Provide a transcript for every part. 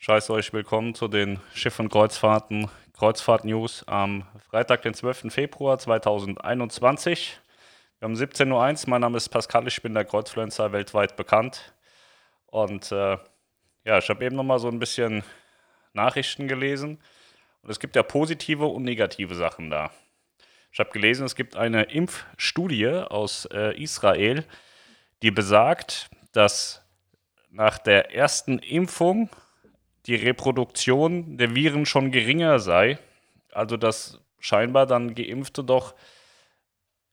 Scheiß euch willkommen zu den Schiff- und Kreuzfahrten, Kreuzfahrt-News am Freitag, den 12. Februar 2021. Wir haben 17.01 Uhr, mein Name ist Pascal, ich bin der Kreuzfluencer weltweit bekannt. Und äh, ja, ich habe eben nochmal so ein bisschen Nachrichten gelesen. Und es gibt ja positive und negative Sachen da. Ich habe gelesen, es gibt eine Impfstudie aus äh, Israel, die besagt, dass nach der ersten Impfung die Reproduktion der Viren schon geringer sei. Also dass scheinbar dann Geimpfte doch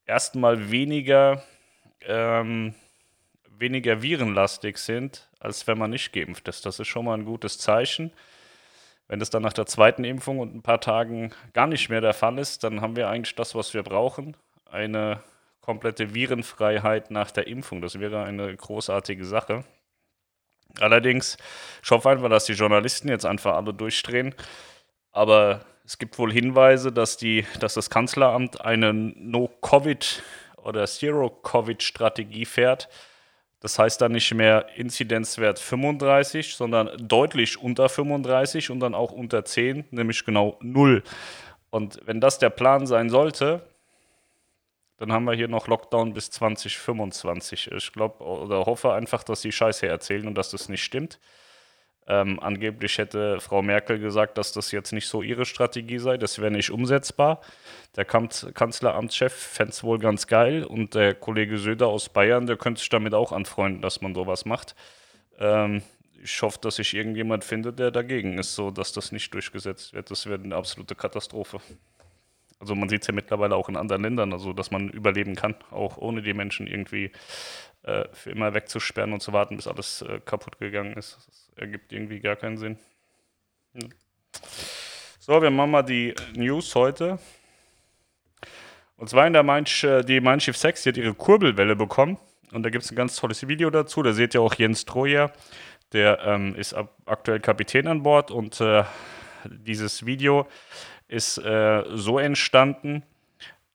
erstmal weniger, ähm, weniger virenlastig sind, als wenn man nicht geimpft ist. Das ist schon mal ein gutes Zeichen. Wenn das dann nach der zweiten Impfung und ein paar Tagen gar nicht mehr der Fall ist, dann haben wir eigentlich das, was wir brauchen. Eine komplette Virenfreiheit nach der Impfung. Das wäre eine großartige Sache. Allerdings, ich hoffe einfach, dass die Journalisten jetzt einfach alle durchdrehen. Aber es gibt wohl Hinweise, dass, die, dass das Kanzleramt eine No-Covid- oder Zero-Covid-Strategie fährt. Das heißt dann nicht mehr Inzidenzwert 35, sondern deutlich unter 35 und dann auch unter 10, nämlich genau 0. Und wenn das der Plan sein sollte, dann haben wir hier noch Lockdown bis 2025. Ich glaube oder hoffe einfach, dass sie Scheiße erzählen und dass das nicht stimmt. Ähm, angeblich hätte Frau Merkel gesagt, dass das jetzt nicht so ihre Strategie sei, das wäre nicht umsetzbar. Der Kanzleramtschef fände es wohl ganz geil und der Kollege Söder aus Bayern, der könnte sich damit auch anfreunden, dass man sowas macht. Ähm, ich hoffe, dass sich irgendjemand findet, der dagegen ist, so dass das nicht durchgesetzt wird. Das wäre eine absolute Katastrophe. Also man sieht es ja mittlerweile auch in anderen Ländern, also dass man überleben kann, auch ohne die Menschen irgendwie äh, für immer wegzusperren und zu warten, bis alles äh, kaputt gegangen ist. Das ergibt irgendwie gar keinen Sinn. Hm. So, wir machen mal die News heute. Und zwar in der Mein, die Mein Schiff 6, die hat ihre Kurbelwelle bekommen. Und da gibt es ein ganz tolles Video dazu. Da seht ihr auch Jens Trojer, der ähm, ist aktuell Kapitän an Bord. Und äh, dieses Video ist äh, so entstanden,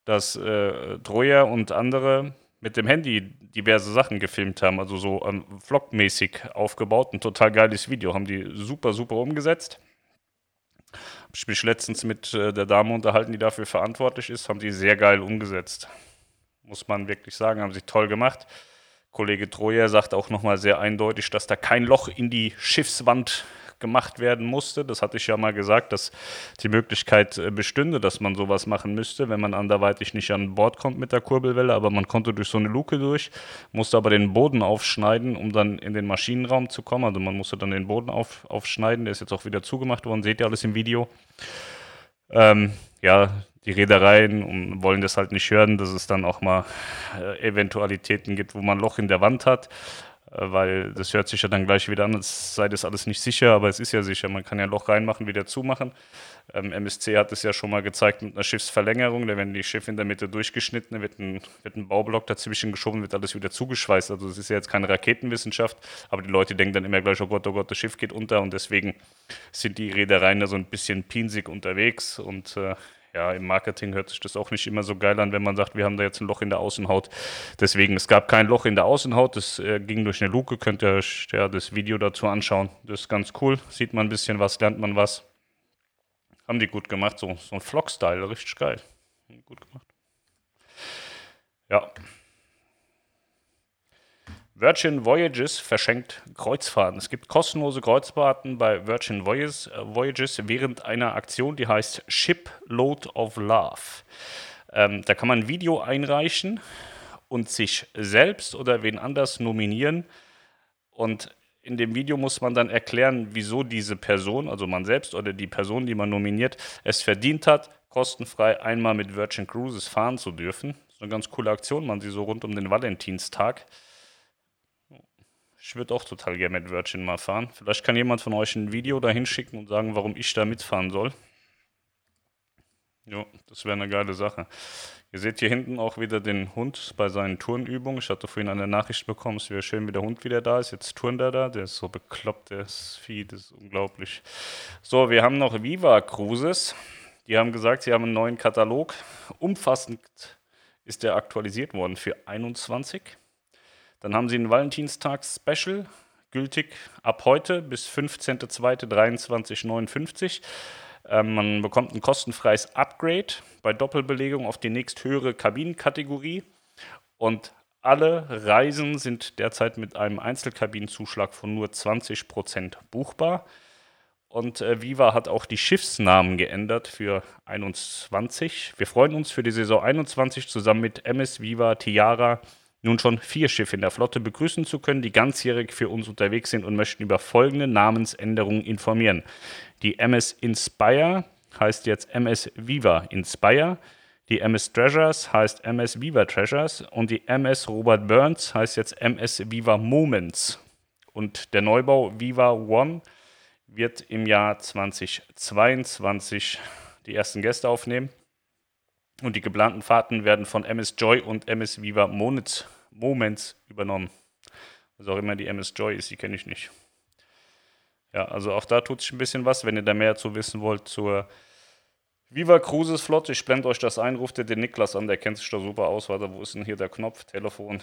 dass äh, Troja und andere mit dem Handy diverse Sachen gefilmt haben, also so ähm, vlogmäßig aufgebaut. Ein total geiles Video, haben die super, super umgesetzt. Hab ich mich letztens mit äh, der Dame unterhalten, die dafür verantwortlich ist, haben die sehr geil umgesetzt. Muss man wirklich sagen, haben sie toll gemacht. Kollege Troja sagt auch nochmal sehr eindeutig, dass da kein Loch in die Schiffswand gemacht werden musste. Das hatte ich ja mal gesagt, dass die Möglichkeit äh, bestünde, dass man sowas machen müsste, wenn man anderweitig nicht an Bord kommt mit der Kurbelwelle. Aber man konnte durch so eine Luke durch, musste aber den Boden aufschneiden, um dann in den Maschinenraum zu kommen. Also man musste dann den Boden auf, aufschneiden. Der ist jetzt auch wieder zugemacht worden. Seht ihr alles im Video. Ähm, ja, die Reedereien wollen das halt nicht hören, dass es dann auch mal äh, Eventualitäten gibt, wo man ein Loch in der Wand hat. Äh, weil das hört sich ja dann gleich wieder an, als sei das alles nicht sicher, aber es ist ja sicher. Man kann ja ein Loch reinmachen, wieder zumachen. Ähm, MSC hat es ja schon mal gezeigt mit einer Schiffsverlängerung. Da werden die Schiffe in der Mitte durchgeschnitten, da wird ein, wird ein Baublock dazwischen geschoben, wird alles wieder zugeschweißt. Also es ist ja jetzt keine Raketenwissenschaft, aber die Leute denken dann immer gleich, oh Gott, oh Gott, das Schiff geht unter und deswegen sind die Reedereien da so ein bisschen pinsig unterwegs und äh, ja, im Marketing hört sich das auch nicht immer so geil an, wenn man sagt, wir haben da jetzt ein Loch in der Außenhaut. Deswegen, es gab kein Loch in der Außenhaut, das äh, ging durch eine Luke, könnt ihr euch ja, das Video dazu anschauen. Das ist ganz cool, sieht man ein bisschen was, lernt man was. Haben die gut gemacht, so, so ein Vlog-Style, richtig geil. Gut gemacht. Ja. Virgin Voyages verschenkt Kreuzfahrten. Es gibt kostenlose Kreuzfahrten bei Virgin Voyages, während einer Aktion, die heißt Shipload of Love. Ähm, da kann man ein Video einreichen und sich selbst oder wen anders nominieren. Und in dem Video muss man dann erklären, wieso diese Person, also man selbst oder die Person, die man nominiert, es verdient hat, kostenfrei einmal mit Virgin Cruises fahren zu dürfen. Das ist eine ganz coole Aktion, man sie so rund um den Valentinstag. Ich würde auch total gerne mit Virgin mal fahren. Vielleicht kann jemand von euch ein Video dahin schicken und sagen, warum ich da mitfahren soll. Ja, das wäre eine geile Sache. Ihr seht hier hinten auch wieder den Hund bei seinen Turnübungen. Ich hatte vorhin eine Nachricht bekommen, es wäre schön, wie der Hund wieder da ist. Jetzt turnt er da. Der ist so bekloppt, ist Vieh, das ist unglaublich. So, wir haben noch Viva Cruises. Die haben gesagt, sie haben einen neuen Katalog. Umfassend ist der aktualisiert worden für 21. Dann haben sie ein Valentinstags-Special, gültig ab heute bis 15.02.2359. Ähm, man bekommt ein kostenfreies Upgrade bei Doppelbelegung auf die nächsthöhere Kabinenkategorie. Und alle Reisen sind derzeit mit einem Einzelkabinenzuschlag von nur 20% buchbar. Und äh, Viva hat auch die Schiffsnamen geändert für 21. Wir freuen uns für die Saison 21 zusammen mit MS Viva Tiara nun schon vier Schiffe in der Flotte begrüßen zu können, die ganzjährig für uns unterwegs sind und möchten über folgende Namensänderungen informieren. Die MS Inspire heißt jetzt MS Viva Inspire. Die MS Treasures heißt MS Viva Treasures und die MS Robert Burns heißt jetzt MS Viva Moments. Und der Neubau Viva One wird im Jahr 2022 die ersten Gäste aufnehmen. Und die geplanten Fahrten werden von MS Joy und MS Viva Moments, Moments übernommen. Was auch immer die MS Joy ist, die kenne ich nicht. Ja, also auch da tut sich ein bisschen was. Wenn ihr da mehr zu wissen wollt zur Viva Cruises Flotte, ich blende euch das ein, ruft ihr den Niklas an, der kennt sich da super aus. Warte, wo ist denn hier der Knopf? Telefon.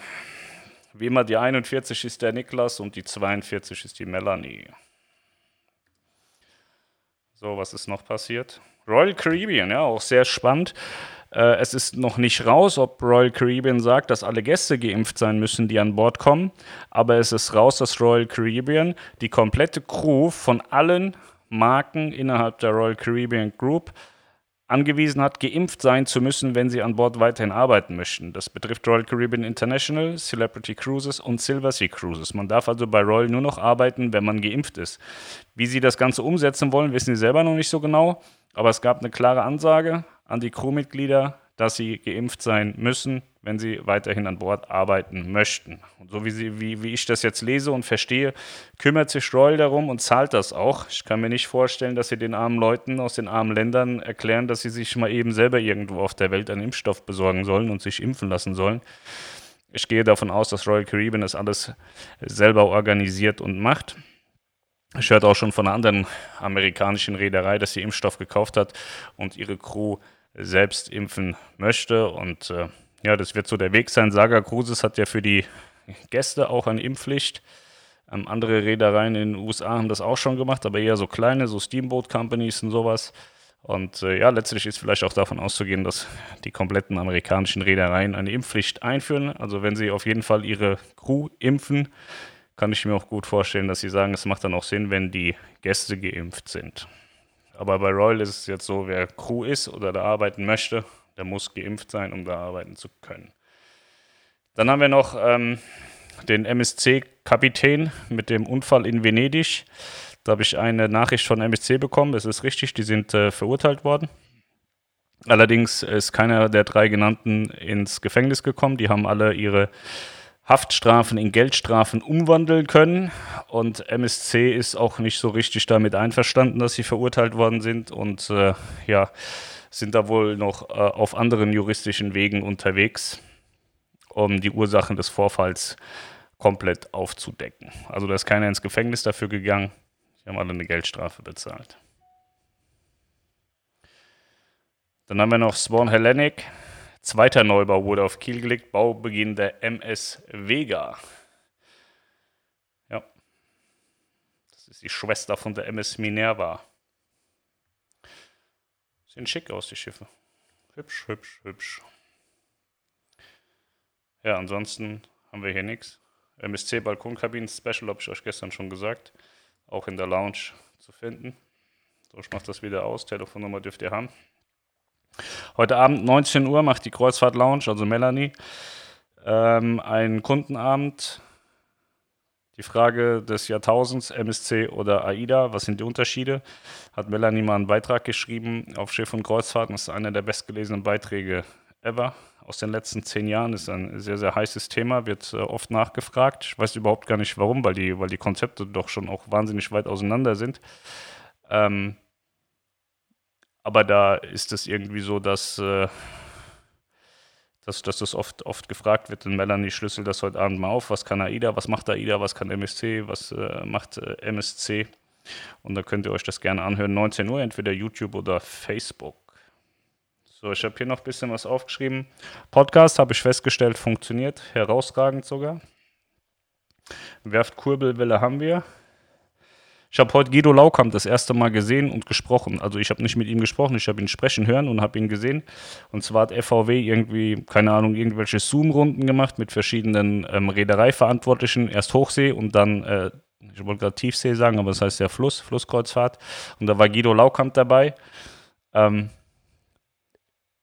Wie immer, die 41 ist der Niklas und die 42 ist die Melanie. So, was ist noch passiert? Royal Caribbean, ja, auch sehr spannend. Äh, es ist noch nicht raus, ob Royal Caribbean sagt, dass alle Gäste geimpft sein müssen, die an Bord kommen. Aber es ist raus, dass Royal Caribbean die komplette Crew von allen Marken innerhalb der Royal Caribbean Group angewiesen hat, geimpft sein zu müssen, wenn sie an Bord weiterhin arbeiten möchten. Das betrifft Royal Caribbean International, Celebrity Cruises und Silver Sea Cruises. Man darf also bei Royal nur noch arbeiten, wenn man geimpft ist. Wie sie das Ganze umsetzen wollen, wissen sie selber noch nicht so genau, aber es gab eine klare Ansage an die Crewmitglieder, dass sie geimpft sein müssen, wenn sie weiterhin an Bord arbeiten möchten. Und so wie, sie, wie, wie ich das jetzt lese und verstehe, kümmert sich Royal darum und zahlt das auch. Ich kann mir nicht vorstellen, dass sie den armen Leuten aus den armen Ländern erklären, dass sie sich mal eben selber irgendwo auf der Welt einen Impfstoff besorgen sollen und sich impfen lassen sollen. Ich gehe davon aus, dass Royal Caribbean das alles selber organisiert und macht. Ich hörte auch schon von einer anderen amerikanischen Reederei, dass sie Impfstoff gekauft hat und ihre Crew selbst impfen möchte. Und äh, ja, das wird so der Weg sein. Saga Cruises hat ja für die Gäste auch eine Impfpflicht. Ähm, andere Reedereien in den USA haben das auch schon gemacht, aber eher so kleine, so Steamboat Companies und sowas. Und äh, ja, letztlich ist vielleicht auch davon auszugehen, dass die kompletten amerikanischen Reedereien eine Impfpflicht einführen. Also wenn sie auf jeden Fall ihre Crew impfen, kann ich mir auch gut vorstellen, dass sie sagen, es macht dann auch Sinn, wenn die Gäste geimpft sind. Aber bei Royal ist es jetzt so, wer Crew ist oder da arbeiten möchte, der muss geimpft sein, um da arbeiten zu können. Dann haben wir noch ähm, den MSC-Kapitän mit dem Unfall in Venedig. Da habe ich eine Nachricht von MSC bekommen. Es ist richtig, die sind äh, verurteilt worden. Allerdings ist keiner der drei genannten ins Gefängnis gekommen. Die haben alle ihre Haftstrafen in Geldstrafen umwandeln können. Und MSC ist auch nicht so richtig damit einverstanden, dass sie verurteilt worden sind und äh, ja, sind da wohl noch äh, auf anderen juristischen Wegen unterwegs, um die Ursachen des Vorfalls komplett aufzudecken. Also da ist keiner ins Gefängnis dafür gegangen. Sie haben alle eine Geldstrafe bezahlt. Dann haben wir noch Swan Hellenic. Zweiter Neubau wurde auf Kiel gelegt, Baubeginn der MS Vega. Ja, das ist die Schwester von der MS Minerva. Sehen schick aus, die Schiffe. Hübsch, hübsch, hübsch. Ja, ansonsten haben wir hier nichts. MSC Balkonkabinen Special habe ich euch gestern schon gesagt. Auch in der Lounge zu finden. So, ich mache das wieder aus. Telefonnummer dürft ihr haben. Heute Abend 19 Uhr macht die Kreuzfahrt Lounge, also Melanie, ähm, einen Kundenabend. Die Frage des Jahrtausends, MSC oder AIDA, was sind die Unterschiede? Hat Melanie mal einen Beitrag geschrieben auf Schiff und Kreuzfahrten. Das ist einer der bestgelesenen Beiträge ever aus den letzten zehn Jahren. Ist ein sehr, sehr heißes Thema, wird äh, oft nachgefragt. Ich weiß überhaupt gar nicht warum, weil die, weil die Konzepte doch schon auch wahnsinnig weit auseinander sind. Ähm, aber da ist es irgendwie so, dass, äh, dass, dass das oft, oft gefragt wird. Und Melanie schlüsselt das heute Abend mal auf. Was kann AIDA? Was macht AIDA? Was kann MSC? Was äh, macht äh, MSC? Und da könnt ihr euch das gerne anhören. 19 Uhr, entweder YouTube oder Facebook. So, ich habe hier noch ein bisschen was aufgeschrieben. Podcast habe ich festgestellt, funktioniert herausragend sogar. Werft Kurbelwelle haben wir. Ich habe heute Guido Laukamp das erste Mal gesehen und gesprochen. Also ich habe nicht mit ihm gesprochen, ich habe ihn sprechen hören und habe ihn gesehen. Und zwar hat FVW irgendwie, keine Ahnung, irgendwelche Zoom-Runden gemacht mit verschiedenen ähm, Reedereiverantwortlichen. Erst Hochsee und dann, äh, ich wollte gerade Tiefsee sagen, aber das heißt ja Fluss, Flusskreuzfahrt. Und da war Guido Laukamp dabei. Ähm,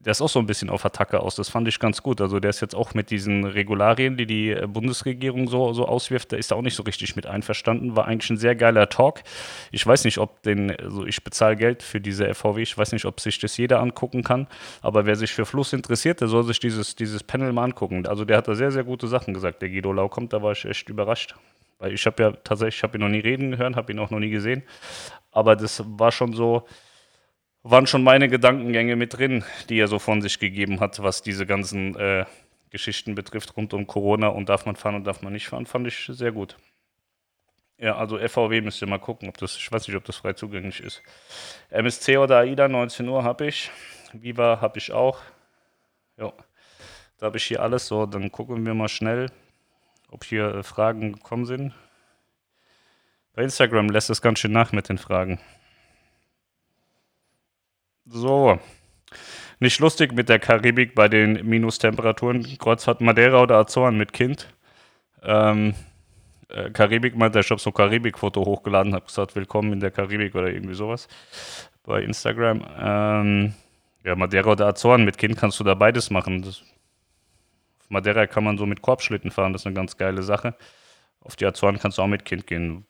der ist auch so ein bisschen auf Attacke aus. Das fand ich ganz gut. Also der ist jetzt auch mit diesen Regularien, die die äh, Bundesregierung so, so auswirft, da ist er auch nicht so richtig mit einverstanden. War eigentlich ein sehr geiler Talk. Ich weiß nicht, ob den, also ich bezahle Geld für diese FVW, ich weiß nicht, ob sich das jeder angucken kann, aber wer sich für Fluss interessiert, der soll sich dieses, dieses Panel mal angucken. Also der hat da sehr, sehr gute Sachen gesagt, der Guido Lau kommt, da war ich echt überrascht. Weil ich habe ja tatsächlich, ich habe ihn noch nie reden gehört, habe ihn auch noch nie gesehen. Aber das war schon so, waren schon meine Gedankengänge mit drin, die er so von sich gegeben hat, was diese ganzen äh, Geschichten betrifft rund um Corona und darf man fahren und darf man nicht fahren, fand ich sehr gut. Ja, also FVW müsst ihr mal gucken, ob das, ich weiß nicht, ob das frei zugänglich ist. MSC oder AIDA, 19 Uhr habe ich. Viva habe ich auch. Ja, da habe ich hier alles so. Dann gucken wir mal schnell, ob hier äh, Fragen gekommen sind. Bei Instagram lässt es ganz schön nach mit den Fragen. So. Nicht lustig mit der Karibik bei den Minustemperaturen. Kreuzfahrt Madeira oder Azoren mit Kind. Ähm, äh, Karibik meinte, ich habe so ein Karibik-Foto hochgeladen, habe gesagt, willkommen in der Karibik oder irgendwie sowas bei Instagram. Ähm, ja, Madeira oder Azoren mit Kind kannst du da beides machen. Das, auf Madeira kann man so mit Korbschlitten fahren, das ist eine ganz geile Sache. Auf die Azoren kannst du auch mit Kind gehen.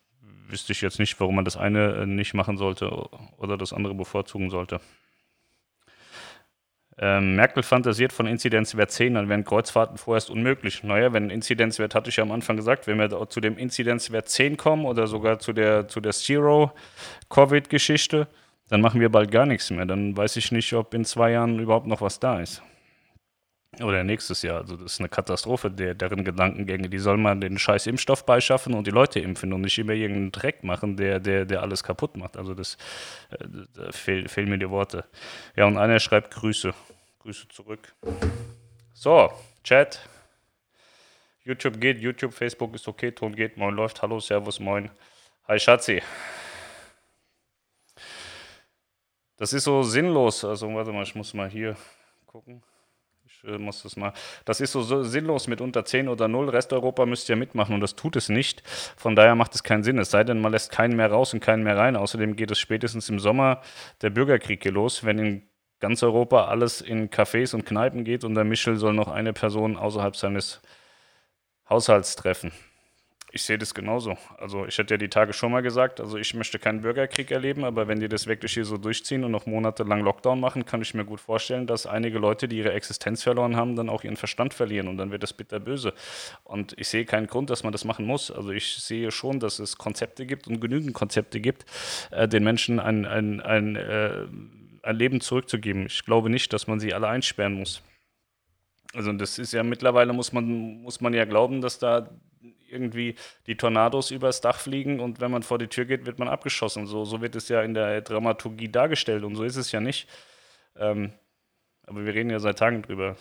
Wüsste ich jetzt nicht, warum man das eine äh, nicht machen sollte oder das andere bevorzugen sollte. Ähm, Merkel fantasiert von Inzidenzwert 10, dann wären Kreuzfahrten vorerst unmöglich. Naja, wenn Inzidenzwert, hatte ich ja am Anfang gesagt, wenn wir zu dem Inzidenzwert 10 kommen oder sogar zu der, zu der Zero-Covid-Geschichte, dann machen wir bald gar nichts mehr. Dann weiß ich nicht, ob in zwei Jahren überhaupt noch was da ist. Oder nächstes Jahr. Also das ist eine Katastrophe, der, deren Gedankengänge. Die soll man den scheiß Impfstoff beischaffen und die Leute impfen und nicht immer irgendeinen Dreck machen, der, der, der alles kaputt macht. Also das äh, da fehl, fehlen mir die Worte. Ja, und einer schreibt Grüße. Grüße zurück. So, Chat. YouTube geht, YouTube, Facebook ist okay, Ton geht, moin läuft, hallo, servus, moin. Hi Schatzi. Das ist so sinnlos. Also warte mal, ich muss mal hier gucken. Äh, muss das mal. Das ist so, so, sinnlos mit unter 10 oder 0. Resteuropa müsst ihr mitmachen und das tut es nicht. Von daher macht es keinen Sinn. Es sei denn, man lässt keinen mehr raus und keinen mehr rein. Außerdem geht es spätestens im Sommer der Bürgerkrieg hier los, wenn in ganz Europa alles in Cafés und Kneipen geht und der Michel soll noch eine Person außerhalb seines Haushalts treffen ich sehe das genauso. Also ich hatte ja die Tage schon mal gesagt, also ich möchte keinen Bürgerkrieg erleben, aber wenn die das wirklich hier so durchziehen und noch monatelang Lockdown machen, kann ich mir gut vorstellen, dass einige Leute, die ihre Existenz verloren haben, dann auch ihren Verstand verlieren und dann wird das bitterböse. Und ich sehe keinen Grund, dass man das machen muss. Also ich sehe schon, dass es Konzepte gibt und genügend Konzepte gibt, äh, den Menschen ein, ein, ein, äh, ein Leben zurückzugeben. Ich glaube nicht, dass man sie alle einsperren muss. Also das ist ja mittlerweile muss man, muss man ja glauben, dass da irgendwie die Tornados übers Dach fliegen und wenn man vor die Tür geht, wird man abgeschossen. So, so wird es ja in der Dramaturgie dargestellt und so ist es ja nicht. Ähm, aber wir reden ja seit Tagen drüber.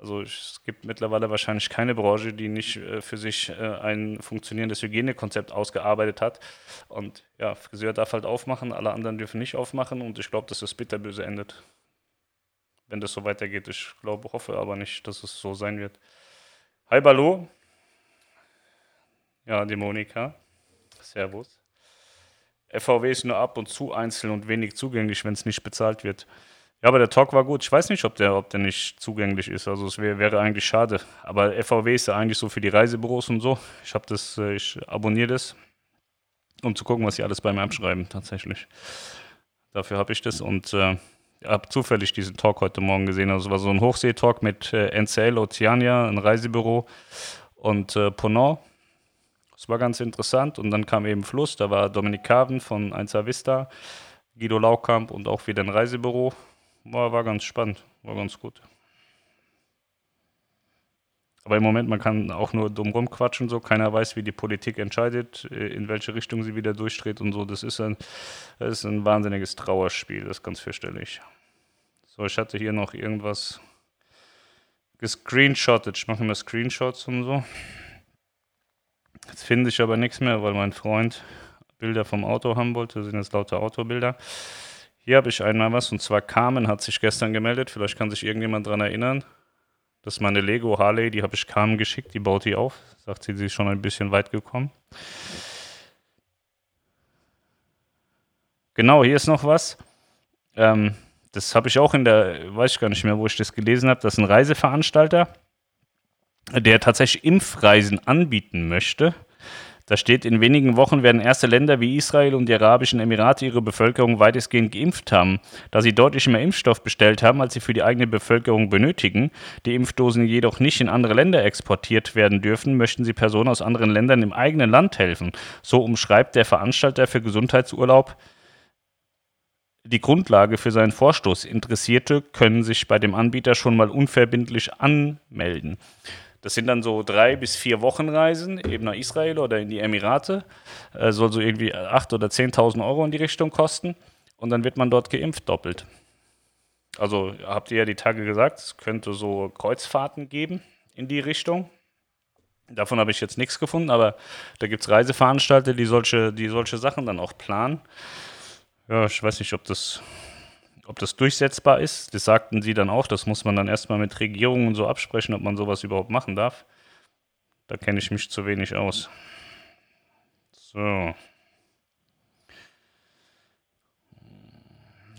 Also es gibt mittlerweile wahrscheinlich keine Branche, die nicht äh, für sich äh, ein funktionierendes Hygienekonzept ausgearbeitet hat. Und ja, Friseur darf halt aufmachen, alle anderen dürfen nicht aufmachen und ich glaube, dass das bitterböse endet. Wenn das so weitergeht. Ich glaube, hoffe aber nicht, dass es so sein wird. Hi Ballo, ja, die Monika. Servus. FVW ist nur ab und zu einzeln und wenig zugänglich, wenn es nicht bezahlt wird. Ja, aber der Talk war gut. Ich weiß nicht, ob der, ob der nicht zugänglich ist. Also es wär, wäre eigentlich schade. Aber FVW ist ja eigentlich so für die Reisebüros und so. Ich habe das, äh, ich abonniere das, um zu gucken, was sie alles bei mir abschreiben, tatsächlich. Dafür habe ich das und äh, habe zufällig diesen Talk heute Morgen gesehen. Also es war so ein Hochseetalk mit äh, NCL Oceania, ein Reisebüro und äh, Ponant das war ganz interessant. Und dann kam eben Fluss, da war Dominik Carven von 1A Vista, Guido Laukamp und auch wieder ein Reisebüro. War, war ganz spannend, war ganz gut. Aber im Moment, man kann auch nur dumm rumquatschen, so. Keiner weiß, wie die Politik entscheidet, äh, in welche Richtung sie wieder durchdreht und so. Das ist ein, das ist ein wahnsinniges Trauerspiel, das ist ganz fürchterlich. So, ich hatte hier noch irgendwas gescreenshottet. Ich mache immer Screenshots und so. Jetzt finde ich aber nichts mehr, weil mein Freund Bilder vom Auto haben wollte. Das sind jetzt lauter Autobilder. Hier habe ich einmal was und zwar Carmen hat sich gestern gemeldet. Vielleicht kann sich irgendjemand daran erinnern. Das ist meine Lego Harley, die habe ich Carmen geschickt, die baut die auf. Sagt sie, sie ist schon ein bisschen weit gekommen. Genau, hier ist noch was. Ähm, das habe ich auch in der, weiß ich gar nicht mehr, wo ich das gelesen habe. Das ist ein Reiseveranstalter, der tatsächlich Impfreisen anbieten möchte. Da steht, in wenigen Wochen werden erste Länder wie Israel und die Arabischen Emirate ihre Bevölkerung weitestgehend geimpft haben. Da sie deutlich mehr Impfstoff bestellt haben, als sie für die eigene Bevölkerung benötigen, die Impfdosen jedoch nicht in andere Länder exportiert werden dürfen, möchten sie Personen aus anderen Ländern im eigenen Land helfen. So umschreibt der Veranstalter für Gesundheitsurlaub die Grundlage für seinen Vorstoß. Interessierte können sich bei dem Anbieter schon mal unverbindlich anmelden. Das sind dann so drei bis vier Wochenreisen, eben nach Israel oder in die Emirate. Äh, soll so irgendwie 8.000 oder 10.000 Euro in die Richtung kosten. Und dann wird man dort geimpft doppelt. Also habt ihr ja die Tage gesagt, es könnte so Kreuzfahrten geben in die Richtung. Davon habe ich jetzt nichts gefunden, aber da gibt es Reiseveranstalter, die solche, die solche Sachen dann auch planen. Ja, ich weiß nicht, ob das ob das durchsetzbar ist, das sagten sie dann auch, das muss man dann erstmal mit Regierungen so absprechen, ob man sowas überhaupt machen darf. Da kenne ich mich zu wenig aus. So.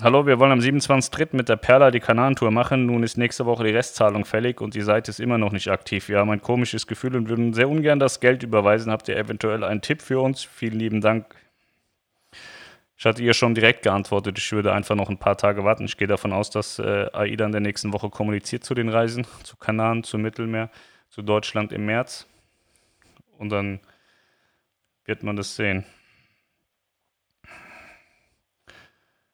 Hallo, wir wollen am 27.03. mit der Perla die Kanantour machen. Nun ist nächste Woche die Restzahlung fällig und die Seite ist immer noch nicht aktiv. Wir haben ein komisches Gefühl und würden sehr ungern das Geld überweisen. Habt ihr eventuell einen Tipp für uns? Vielen lieben Dank. Ich hatte ihr schon direkt geantwortet, ich würde einfach noch ein paar Tage warten. Ich gehe davon aus, dass äh, AIDA in der nächsten Woche kommuniziert zu den Reisen, zu Kanaren, zum Mittelmeer, zu Deutschland im März. Und dann wird man das sehen.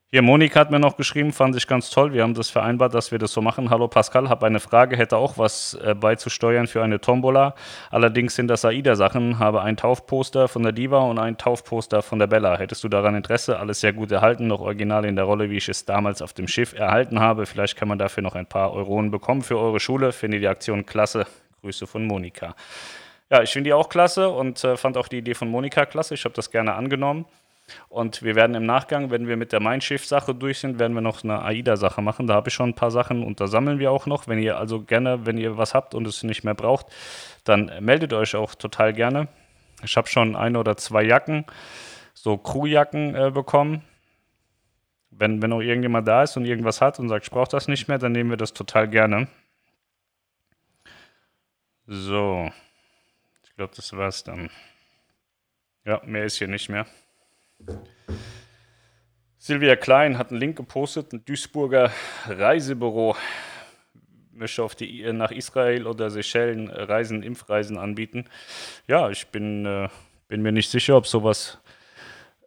Hier, Monika hat mir noch geschrieben, fand ich ganz toll. Wir haben das vereinbart, dass wir das so machen. Hallo Pascal, habe eine Frage, hätte auch was äh, beizusteuern für eine Tombola. Allerdings sind das AIDA-Sachen. Habe ein Taufposter von der Diva und ein Taufposter von der Bella. Hättest du daran Interesse? Alles sehr gut erhalten, noch original in der Rolle, wie ich es damals auf dem Schiff erhalten habe. Vielleicht kann man dafür noch ein paar Euronen bekommen für eure Schule. Finde die Aktion klasse. Grüße von Monika. Ja, ich finde die auch klasse und äh, fand auch die Idee von Monika klasse. Ich habe das gerne angenommen. Und wir werden im Nachgang, wenn wir mit der Mein Schiff-Sache durch sind, werden wir noch eine AIDA-Sache machen. Da habe ich schon ein paar Sachen und da sammeln wir auch noch. Wenn ihr also gerne, wenn ihr was habt und es nicht mehr braucht, dann meldet euch auch total gerne. Ich habe schon eine oder zwei Jacken, so Crewjacken äh, bekommen. Wenn, wenn auch irgendjemand da ist und irgendwas hat und sagt, ich brauche das nicht mehr, dann nehmen wir das total gerne. So. Ich glaube, das war's dann. Ja, mehr ist hier nicht mehr. Silvia Klein hat einen Link gepostet, ein Duisburger Reisebüro möchte auf die, nach Israel oder Seychellen Reisen, Impfreisen anbieten. Ja, ich bin, äh, bin mir nicht sicher, ob sowas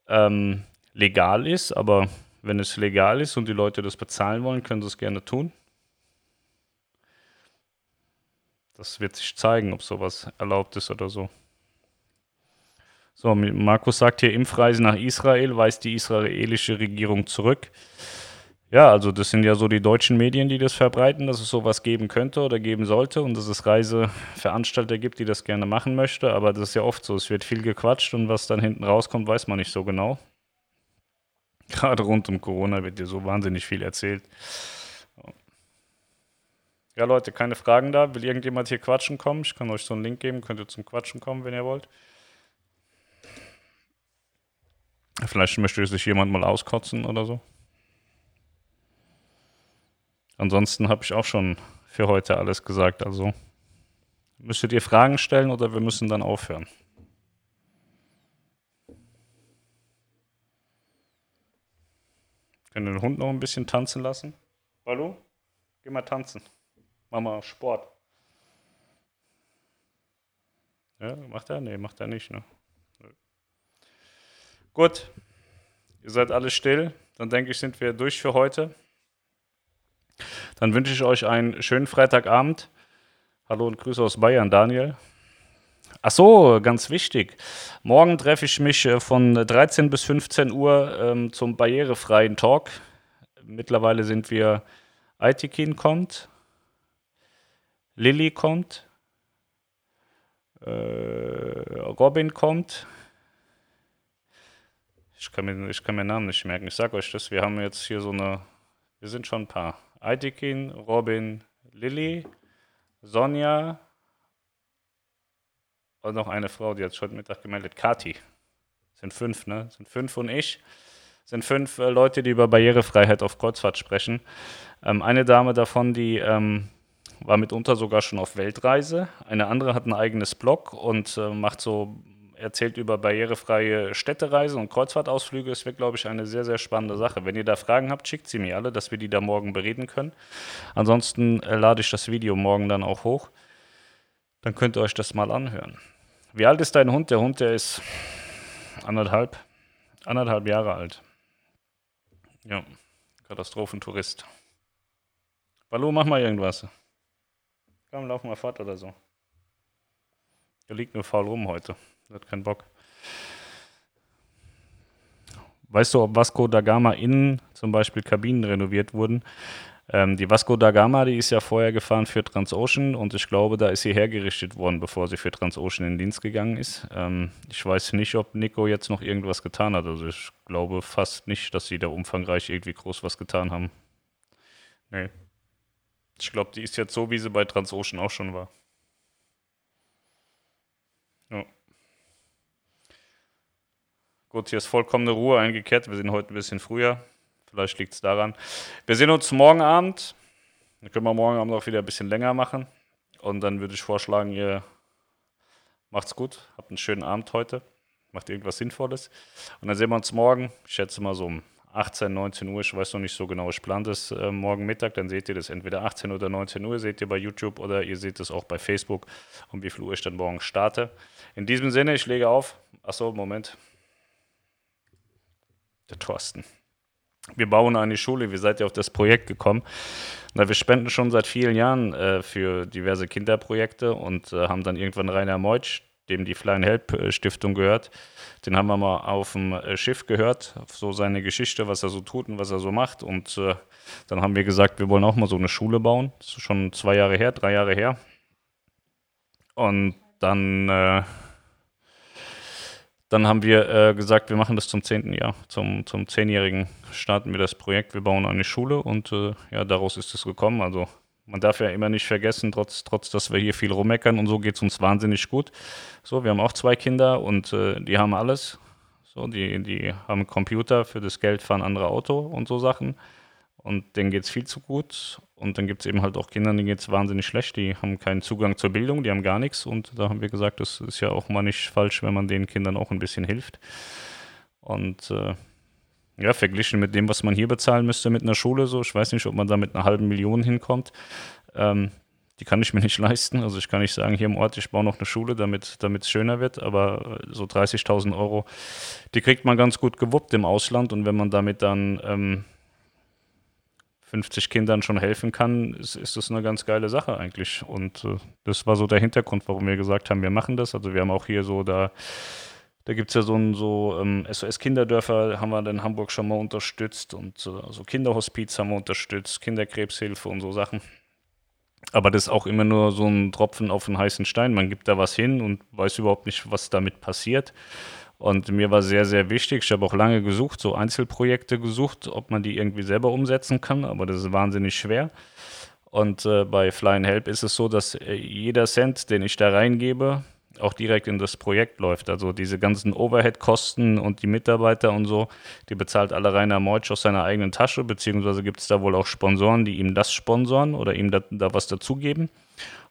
ähm, legal ist, aber wenn es legal ist und die Leute das bezahlen wollen, können sie es gerne tun. Das wird sich zeigen, ob sowas erlaubt ist oder so. So, Markus sagt hier, Impfreise nach Israel weist die israelische Regierung zurück. Ja, also das sind ja so die deutschen Medien, die das verbreiten, dass es sowas geben könnte oder geben sollte und dass es Reiseveranstalter gibt, die das gerne machen möchte. Aber das ist ja oft so, es wird viel gequatscht und was dann hinten rauskommt, weiß man nicht so genau. Gerade rund um Corona wird dir so wahnsinnig viel erzählt. Ja, Leute, keine Fragen da. Will irgendjemand hier quatschen kommen? Ich kann euch so einen Link geben, könnt ihr zum Quatschen kommen, wenn ihr wollt. Vielleicht möchte sich jemand mal auskotzen oder so. Ansonsten habe ich auch schon für heute alles gesagt. Also müsstet ihr Fragen stellen oder wir müssen dann aufhören. Können den Hund noch ein bisschen tanzen lassen? Hallo? Geh mal tanzen. Mach mal Sport. Ja, macht er? Nee, macht er nicht, ne? Gut, ihr seid alle still. Dann denke ich, sind wir durch für heute. Dann wünsche ich euch einen schönen Freitagabend. Hallo und Grüße aus Bayern, Daniel. Ach so, ganz wichtig. Morgen treffe ich mich äh, von 13 bis 15 Uhr ähm, zum barrierefreien Talk. Mittlerweile sind wir, Aitikin kommt, Lilly kommt, Äh, Robin kommt. Ich kann, mir, ich kann mir Namen nicht merken. Ich sag euch das. Wir haben jetzt hier so eine. Wir sind schon ein paar. Aidikin, Robin, Lilly, Sonja und noch eine Frau, die hat schon Mittag gemeldet. Kati. Sind fünf, ne? Sind fünf und ich. Sind fünf äh, Leute, die über Barrierefreiheit auf Kreuzfahrt sprechen. Ähm, eine Dame davon, die ähm, war mitunter sogar schon auf Weltreise. Eine andere hat ein eigenes Blog und äh, macht so, erzählt über barrierefreie Städtereisen und Kreuzfahrtausflüge. Es wird, glaube ich, eine sehr, sehr spannende Sache. Wenn ihr da Fragen habt, schickt sie mir alle, dass wir die da morgen bereden können. Ansonsten äh, lade ich das Video morgen dann auch hoch. Dann könnt ihr euch das mal anhören. Wie alt ist dein Hund? Der Hund, der ist anderthalb, anderthalb Jahre alt. Ja, Katastrophentourist. Hallo, mach mal irgendwas. Komm, lauf mal fort oder so. Der liegt nur faul rum heute. Der hat keinen Bock. Weißt du, ob Vasco da Gama innen zum Beispiel Kabinen renoviert wurden? Ähm, die Vasco da Gama, die ist ja vorher gefahren für Transocean und ich glaube, da ist sie hergerichtet worden, bevor sie für Transocean in Dienst gegangen ist. Ähm, ich weiß nicht, ob Nico jetzt noch irgendwas getan hat. Also ich glaube fast nicht, dass sie da umfangreich irgendwie groß was getan haben. Nee. Ich glaube, die ist jetzt so, wie sie bei Transocean auch schon war. Ja. Gut, hier ist vollkommene Ruhe eingekehrt. Wir sind heute ein bisschen früher. Vielleicht liegt es daran. Wir sehen uns morgen Abend. Dann können wir morgen Abend auch wieder ein bisschen länger machen. Und dann würde ich vorschlagen, ihr macht's gut. Habt einen schönen Abend heute. Macht irgendwas Sinnvolles. Und dann sehen wir uns morgen. Ich schätze mal so um 18, 19 Uhr, ich weiß noch nicht so genau, ich plane das äh, morgen Mittag, dann seht ihr das entweder 18 oder 19 Uhr, seht ihr bei YouTube oder ihr seht es auch bei Facebook, um wie viel Uhr ich dann morgen starte. In diesem Sinne, ich lege auf. Achso, Moment. Der Thorsten. Wir bauen eine Schule, wie seid ihr auf das Projekt gekommen? Na, wir spenden schon seit vielen Jahren äh, für diverse Kinderprojekte und äh, haben dann irgendwann Rainer Meutsch, dem die Flying Help äh, Stiftung gehört. Den haben wir mal auf dem äh, Schiff gehört, so seine Geschichte, was er so tut und was er so macht. Und äh, dann haben wir gesagt, wir wollen auch mal so eine Schule bauen. Das ist schon zwei Jahre her, drei Jahre her. Und dann, äh, dann haben wir äh, gesagt, wir machen das zum zehnten Jahr. Zum, zum zehnjährigen starten wir das Projekt. Wir bauen eine Schule und äh, ja, daraus ist es gekommen. Also man darf ja immer nicht vergessen, trotz, trotz dass wir hier viel rummeckern und so geht es uns wahnsinnig gut. So, wir haben auch zwei Kinder und äh, die haben alles. So, die, die haben Computer, für das Geld fahren andere Auto und so Sachen. Und denen geht es viel zu gut. Und dann gibt es eben halt auch Kinder, denen geht es wahnsinnig schlecht. Die haben keinen Zugang zur Bildung, die haben gar nichts. Und da haben wir gesagt, das ist ja auch mal nicht falsch, wenn man den Kindern auch ein bisschen hilft. Und äh, ja, verglichen mit dem, was man hier bezahlen müsste mit einer Schule, so, ich weiß nicht, ob man da mit einer halben Million hinkommt. Ähm, die kann ich mir nicht leisten. Also ich kann nicht sagen, hier im Ort, ich baue noch eine Schule, damit es schöner wird, aber so 30.000 Euro, die kriegt man ganz gut gewuppt im Ausland und wenn man damit dann ähm, 50 Kindern schon helfen kann, ist, ist das eine ganz geile Sache eigentlich. Und äh, das war so der Hintergrund, warum wir gesagt haben, wir machen das. Also wir haben auch hier so da da gibt es ja so ein so ähm, SOS-Kinderdörfer, haben wir in Hamburg schon mal unterstützt und äh, so Kinderhospiz haben wir unterstützt, Kinderkrebshilfe und so Sachen. Aber das ist auch immer nur so ein Tropfen auf einen heißen Stein. Man gibt da was hin und weiß überhaupt nicht, was damit passiert. Und mir war sehr, sehr wichtig, ich habe auch lange gesucht, so Einzelprojekte gesucht, ob man die irgendwie selber umsetzen kann, aber das ist wahnsinnig schwer. Und äh, bei Flying Help ist es so, dass äh, jeder Cent, den ich da reingebe, auch direkt in das Projekt läuft. Also diese ganzen Overhead-Kosten und die Mitarbeiter und so, die bezahlt alle Rainer Meutsch aus seiner eigenen Tasche, beziehungsweise gibt es da wohl auch Sponsoren, die ihm das sponsoren oder ihm da, da was dazugeben.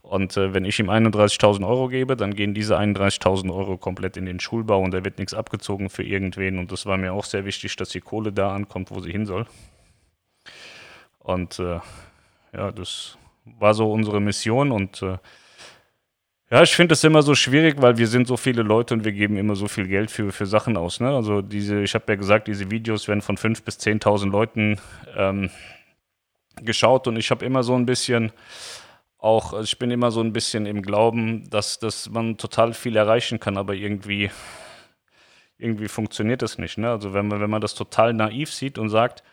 Und äh, wenn ich ihm 31.000 Euro gebe, dann gehen diese 31.000 Euro komplett in den Schulbau und da wird nichts abgezogen für irgendwen. Und das war mir auch sehr wichtig, dass die Kohle da ankommt, wo sie hin soll. Und äh, ja, das war so unsere Mission und äh, ja, ich finde das immer so schwierig, weil wir sind so viele Leute und wir geben immer so viel Geld für, für Sachen aus. Ne? Also diese, ich habe ja gesagt, diese Videos werden von 5.000 bis 10.000 Leuten ähm, geschaut und ich habe immer so ein bisschen auch, also ich bin immer so ein bisschen im Glauben, dass, dass man total viel erreichen kann, aber irgendwie, irgendwie funktioniert das nicht. Ne? Also wenn man, wenn man das total naiv sieht und sagt,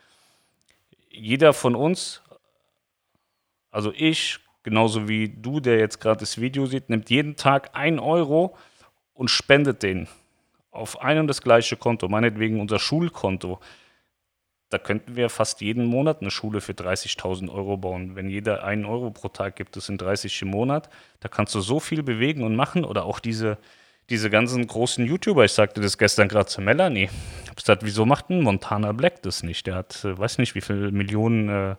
jeder von uns, also ich genauso wie du, der jetzt gerade das Video sieht, nimmt jeden Tag ein Euro und spendet den auf ein und das gleiche Konto, meinetwegen unser Schulkonto. Da könnten wir fast jeden Monat eine Schule für 30.000 Euro bauen. Wenn jeder einen Euro pro Tag gibt, das sind 30 im Monat. Da kannst du so viel bewegen und machen. Oder auch diese, diese ganzen großen YouTuber. Ich sagte das gestern gerade zu Melanie. Ich habe gesagt, wieso macht ein Montana Black das nicht? Der hat, äh, weiß nicht, wie viele Millionen äh,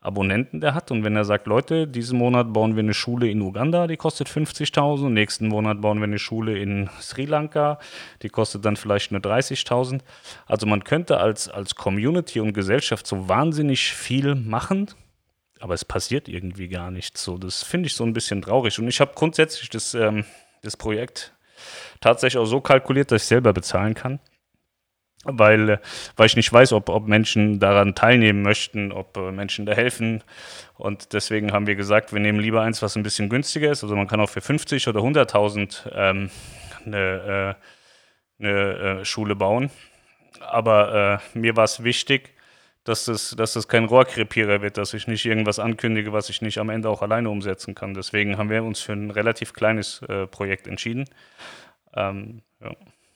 Abonnenten der hat. Und wenn er sagt, Leute, diesen Monat bauen wir eine Schule in Uganda, die kostet 50.000, nächsten Monat bauen wir eine Schule in Sri Lanka, die kostet dann vielleicht nur 30.000. Also man könnte als, als Community und Gesellschaft so wahnsinnig viel machen, aber es passiert irgendwie gar nichts. So, das finde ich so ein bisschen traurig. Und ich habe grundsätzlich das, ähm, das Projekt tatsächlich auch so kalkuliert, dass ich selber bezahlen kann weil, weil ich nicht weiß, ob, ob Menschen daran teilnehmen möchten, ob äh, Menschen da helfen. Und deswegen haben wir gesagt, wir nehmen lieber eins, was ein bisschen günstiger ist. Also man kann auch für 50 oder 100.000 ähm, eine, äh, eine äh, Schule bauen. Aber äh, mir war es wichtig, dass das, dass das kein Rohrkrepierer wird, dass ich nicht irgendwas ankündige, was ich nicht am Ende auch alleine umsetzen kann. Deswegen haben wir uns für ein relativ kleines äh, Projekt entschieden. Ähm, ja.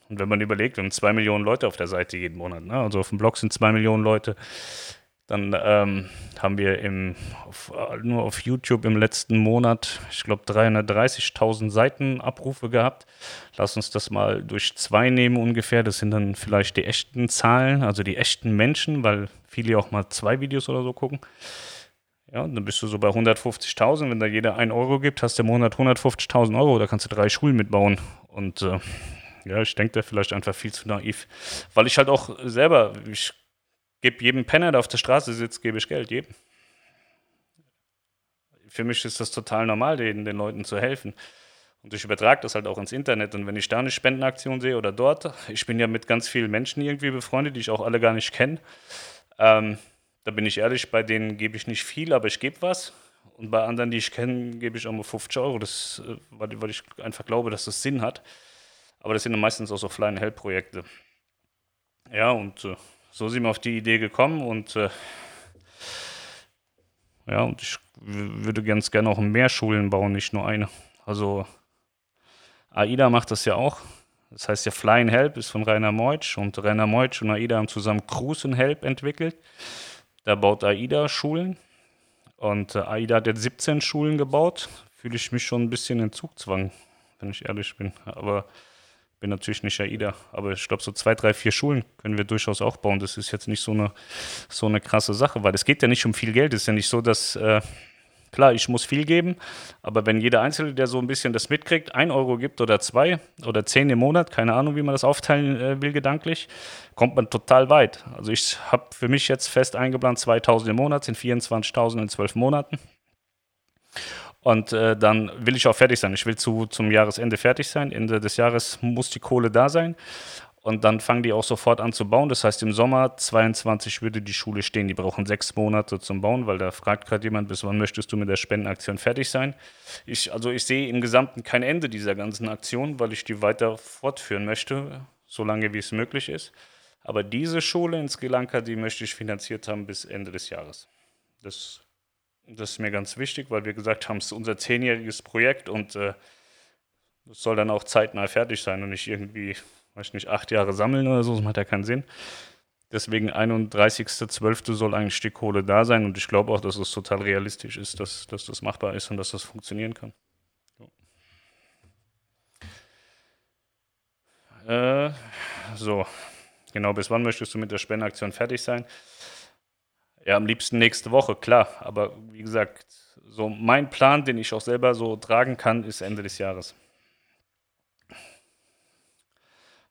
Und wenn man überlegt, wir haben zwei Millionen Leute auf der Seite jeden Monat, ne? also auf dem Blog sind zwei Millionen Leute, dann ähm, haben wir im, auf, nur auf YouTube im letzten Monat, ich glaube, 330.000 Seitenabrufe gehabt. Lass uns das mal durch zwei nehmen ungefähr. Das sind dann vielleicht die echten Zahlen, also die echten Menschen, weil viele auch mal zwei Videos oder so gucken. Ja, dann bist du so bei 150.000. Wenn da jeder 1 Euro gibt, hast du im Monat 150.000 Euro. Da kannst du drei Schulen mitbauen. Und äh, ja, ich denke da vielleicht einfach viel zu naiv. Weil ich halt auch selber, ich gebe jedem Penner, der auf der Straße sitzt, gebe ich Geld, jedem. Für mich ist das total normal, den, den Leuten zu helfen. Und ich übertrage das halt auch ins Internet. Und wenn ich da eine Spendenaktion sehe oder dort, ich bin ja mit ganz vielen Menschen irgendwie befreundet, die ich auch alle gar nicht kenne. Ähm, da bin ich ehrlich, bei denen gebe ich nicht viel, aber ich gebe was. Und bei anderen, die ich kenne, gebe ich auch mal 50 Euro, das, äh, weil, weil ich einfach glaube, dass das Sinn hat. Aber das sind dann meistens auch so Fly-and-Help-Projekte. Ja, und äh, so sind wir auf die Idee gekommen und äh, ja, und ich würde ganz gerne auch mehr Schulen bauen, nicht nur eine. Also AIDA macht das ja auch. Das heißt ja Fly and Help ist von Rainer Meutsch und Rainer Meutsch und AIDA haben zusammen Cruise and Help entwickelt. Da baut AIDA Schulen und äh, AIDA hat jetzt 17 Schulen gebaut. Fühle ich mich schon ein bisschen in Zugzwang, wenn ich ehrlich bin. Aber bin natürlich nicht AIDA, aber ich glaube, so zwei, drei, vier Schulen können wir durchaus auch bauen. Das ist jetzt nicht so eine, so eine krasse Sache, weil es geht ja nicht um viel Geld. Es ist ja nicht so, dass, äh, klar, ich muss viel geben, aber wenn jeder Einzelne, der so ein bisschen das mitkriegt, ein Euro gibt oder zwei oder zehn im Monat, keine Ahnung, wie man das aufteilen äh, will gedanklich, kommt man total weit. Also ich habe für mich jetzt fest eingeplant, 2000 im Monat sind 24.000 in zwölf Monaten. Und äh, dann will ich auch fertig sein. Ich will zu, zum Jahresende fertig sein. Ende des Jahres muss die Kohle da sein. Und dann fangen die auch sofort an zu bauen. Das heißt, im Sommer 22 würde die Schule stehen. Die brauchen sechs Monate zum Bauen, weil da fragt gerade jemand, bis wann möchtest du mit der Spendenaktion fertig sein? Ich, also ich sehe im Gesamten kein Ende dieser ganzen Aktion, weil ich die weiter fortführen möchte, solange wie es möglich ist. Aber diese Schule in Sri Lanka, die möchte ich finanziert haben bis Ende des Jahres. Das das ist mir ganz wichtig, weil wir gesagt haben, es ist unser zehnjähriges Projekt und äh, soll dann auch zeitnah fertig sein und nicht irgendwie, weiß ich nicht, acht Jahre sammeln oder so, das macht ja keinen Sinn. Deswegen 31.12. soll eigentlich die Kohle da sein und ich glaube auch, dass es total realistisch ist, dass, dass das machbar ist und dass das funktionieren kann. So. Äh, so, genau, bis wann möchtest du mit der Spendenaktion fertig sein? Ja, am liebsten nächste Woche, klar. Aber wie gesagt, so mein Plan, den ich auch selber so tragen kann, ist Ende des Jahres.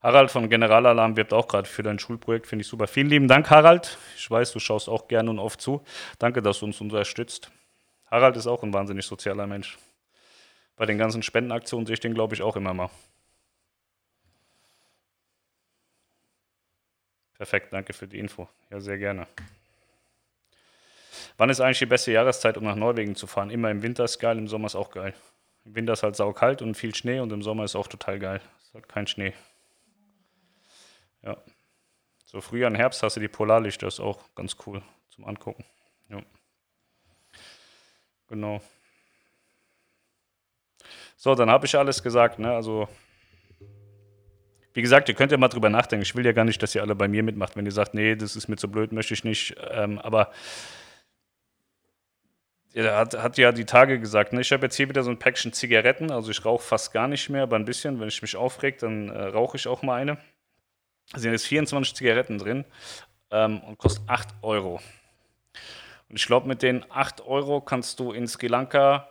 Harald von Generalalarm wirbt auch gerade für dein Schulprojekt, finde ich super. Vielen lieben Dank, Harald. Ich weiß, du schaust auch gerne und oft zu. Danke, dass du uns unterstützt. Harald ist auch ein wahnsinnig sozialer Mensch. Bei den ganzen Spendenaktionen sehe ich den, glaube ich, auch immer mal. Perfekt, danke für die Info. Ja, sehr gerne. Wann ist eigentlich die beste Jahreszeit, um nach Norwegen zu fahren? Immer im Winter ist geil, im Sommer ist auch geil. Im Winter ist halt saukalt und viel Schnee und im Sommer ist auch total geil. Es halt kein Schnee. Ja. So Frühjahr und Herbst hast du die Polarlichter, ist auch ganz cool zum Angucken. Ja. Genau. So, dann habe ich alles gesagt. Ne? Also, wie gesagt, ihr könnt ja mal drüber nachdenken. Ich will ja gar nicht, dass ihr alle bei mir mitmacht. Wenn ihr sagt, nee, das ist mir zu blöd, möchte ich nicht. Ähm, aber er hat, hat ja die Tage gesagt, ne? ich habe jetzt hier wieder so ein Päckchen Zigaretten, also ich rauche fast gar nicht mehr, aber ein bisschen, wenn ich mich aufreg, dann äh, rauche ich auch mal eine. Da sind jetzt 24 Zigaretten drin ähm, und kostet 8 Euro. Und ich glaube, mit den 8 Euro kannst du in Sri Lanka,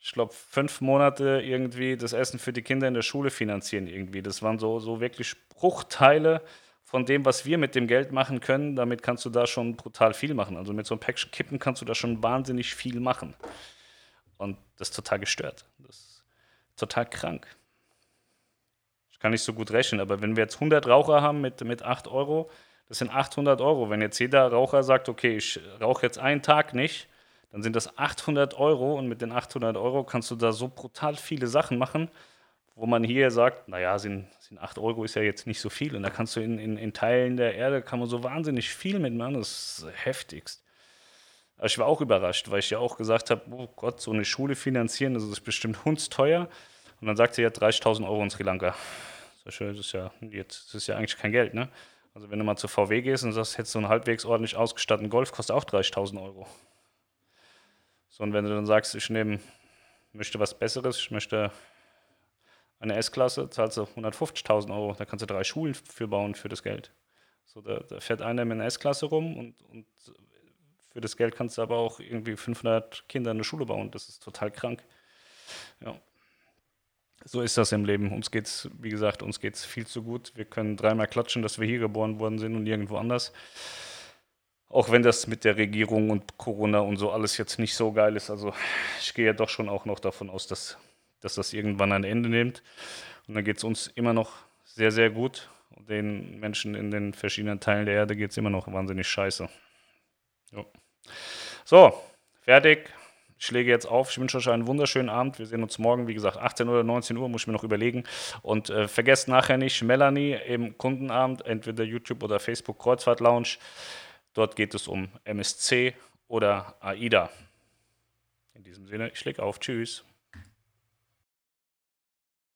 ich glaube, fünf Monate irgendwie das Essen für die Kinder in der Schule finanzieren irgendwie. Das waren so, so wirklich Bruchteile von dem, was wir mit dem Geld machen können, damit kannst du da schon brutal viel machen. Also mit so einem Päckchen Kippen kannst du da schon wahnsinnig viel machen. Und das ist total gestört. Das ist total krank. Ich kann nicht so gut rechnen, aber wenn wir jetzt 100 Raucher haben mit, mit 8 Euro, das sind 800 Euro. Wenn jetzt jeder Raucher sagt, okay, ich rauche jetzt einen Tag nicht, dann sind das 800 Euro und mit den 800 Euro kannst du da so brutal viele Sachen machen wo man hier sagt, naja, sind, sind 8 Euro ist ja jetzt nicht so viel. Und da kannst du in, in, in Teilen der Erde, kann man so wahnsinnig viel mitmachen, das ist heftigst. Aber ich war auch überrascht, weil ich ja auch gesagt habe, oh Gott, so eine Schule finanzieren, das ist bestimmt hundsteuer. Und dann sagt sie ja 30.000 Euro in Sri Lanka. Das ist ja, jetzt, das ist ja eigentlich kein Geld, ne? Also wenn du mal zur VW gehst und sagst, hättest du einen halbwegs ordentlich ausgestatteten Golf, kostet auch 30.000 Euro. So, und wenn du dann sagst, ich nehme, möchte was Besseres, ich möchte eine S-Klasse zahlst du 150.000 Euro, da kannst du drei Schulen für bauen für das Geld. So, da, da fährt einer mit einer S-Klasse rum und, und für das Geld kannst du aber auch irgendwie 500 Kinder eine Schule bauen. Das ist total krank. Ja. So ist das im Leben. Uns geht's, wie gesagt, uns geht's viel zu gut. Wir können dreimal klatschen, dass wir hier geboren worden sind und nirgendwo anders. Auch wenn das mit der Regierung und Corona und so alles jetzt nicht so geil ist. Also ich gehe ja doch schon auch noch davon aus, dass dass das irgendwann ein Ende nimmt. Und dann geht es uns immer noch sehr, sehr gut. Und den Menschen in den verschiedenen Teilen der Erde geht es immer noch wahnsinnig scheiße. Jo. So, fertig. Ich lege jetzt auf. Ich wünsche euch einen wunderschönen Abend. Wir sehen uns morgen, wie gesagt, 18 oder 19 Uhr, muss ich mir noch überlegen. Und äh, vergesst nachher nicht Melanie im Kundenabend, entweder YouTube oder Facebook Kreuzfahrt Lounge. Dort geht es um MSC oder AIDA. In diesem Sinne, ich lege auf. Tschüss.